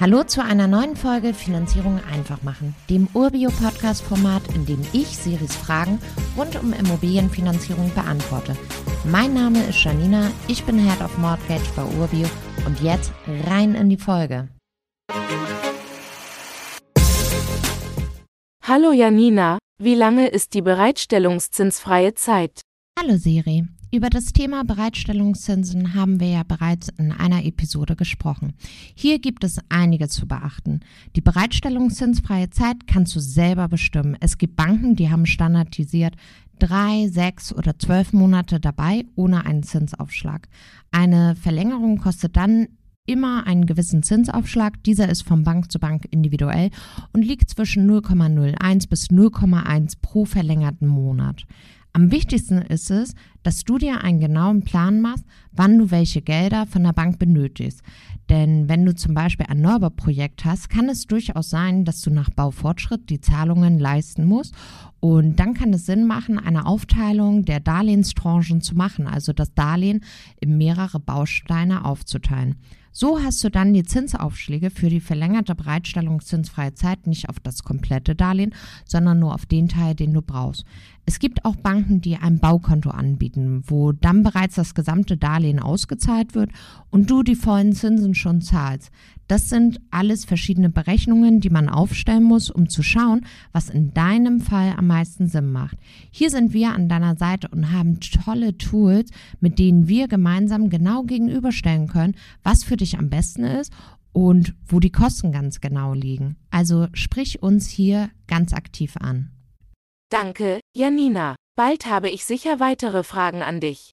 Hallo zu einer neuen Folge Finanzierung einfach machen, dem Urbio-Podcast-Format, in dem ich Siris Fragen rund um Immobilienfinanzierung beantworte. Mein Name ist Janina, ich bin Head of Mortgage bei Urbio und jetzt rein in die Folge. Hallo Janina, wie lange ist die bereitstellungszinsfreie Zeit? Hallo Siri, über das Thema Bereitstellungszinsen haben wir ja bereits in einer Episode gesprochen. Hier gibt es einige zu beachten. Die Bereitstellungszinsfreie Zeit kannst du selber bestimmen. Es gibt Banken, die haben standardisiert drei, sechs oder zwölf Monate dabei ohne einen Zinsaufschlag. Eine Verlängerung kostet dann immer einen gewissen Zinsaufschlag. Dieser ist von Bank zu Bank individuell und liegt zwischen 0,01 bis 0,1 pro verlängerten Monat. Am wichtigsten ist es, dass du dir einen genauen Plan machst, wann du welche Gelder von der Bank benötigst. Denn wenn du zum Beispiel ein Neubauprojekt hast, kann es durchaus sein, dass du nach Baufortschritt die Zahlungen leisten musst. Und dann kann es Sinn machen, eine Aufteilung der Darlehenstranchen zu machen, also das Darlehen in mehrere Bausteine aufzuteilen. So hast du dann die Zinsaufschläge für die verlängerte Bereitstellung zinsfreie Zeit nicht auf das komplette Darlehen, sondern nur auf den Teil, den du brauchst. Es gibt auch Banken, die ein Baukonto anbieten, wo dann bereits das gesamte Darlehen ausgezahlt wird und du die vollen Zinsen schon zahlst. Das sind alles verschiedene Berechnungen, die man aufstellen muss, um zu schauen, was in deinem Fall am meisten Sinn macht. Hier sind wir an deiner Seite und haben tolle Tools, mit denen wir gemeinsam genau gegenüberstellen können, was für dich am besten ist und wo die Kosten ganz genau liegen. Also sprich uns hier ganz aktiv an. Danke, Janina. Bald habe ich sicher weitere Fragen an dich.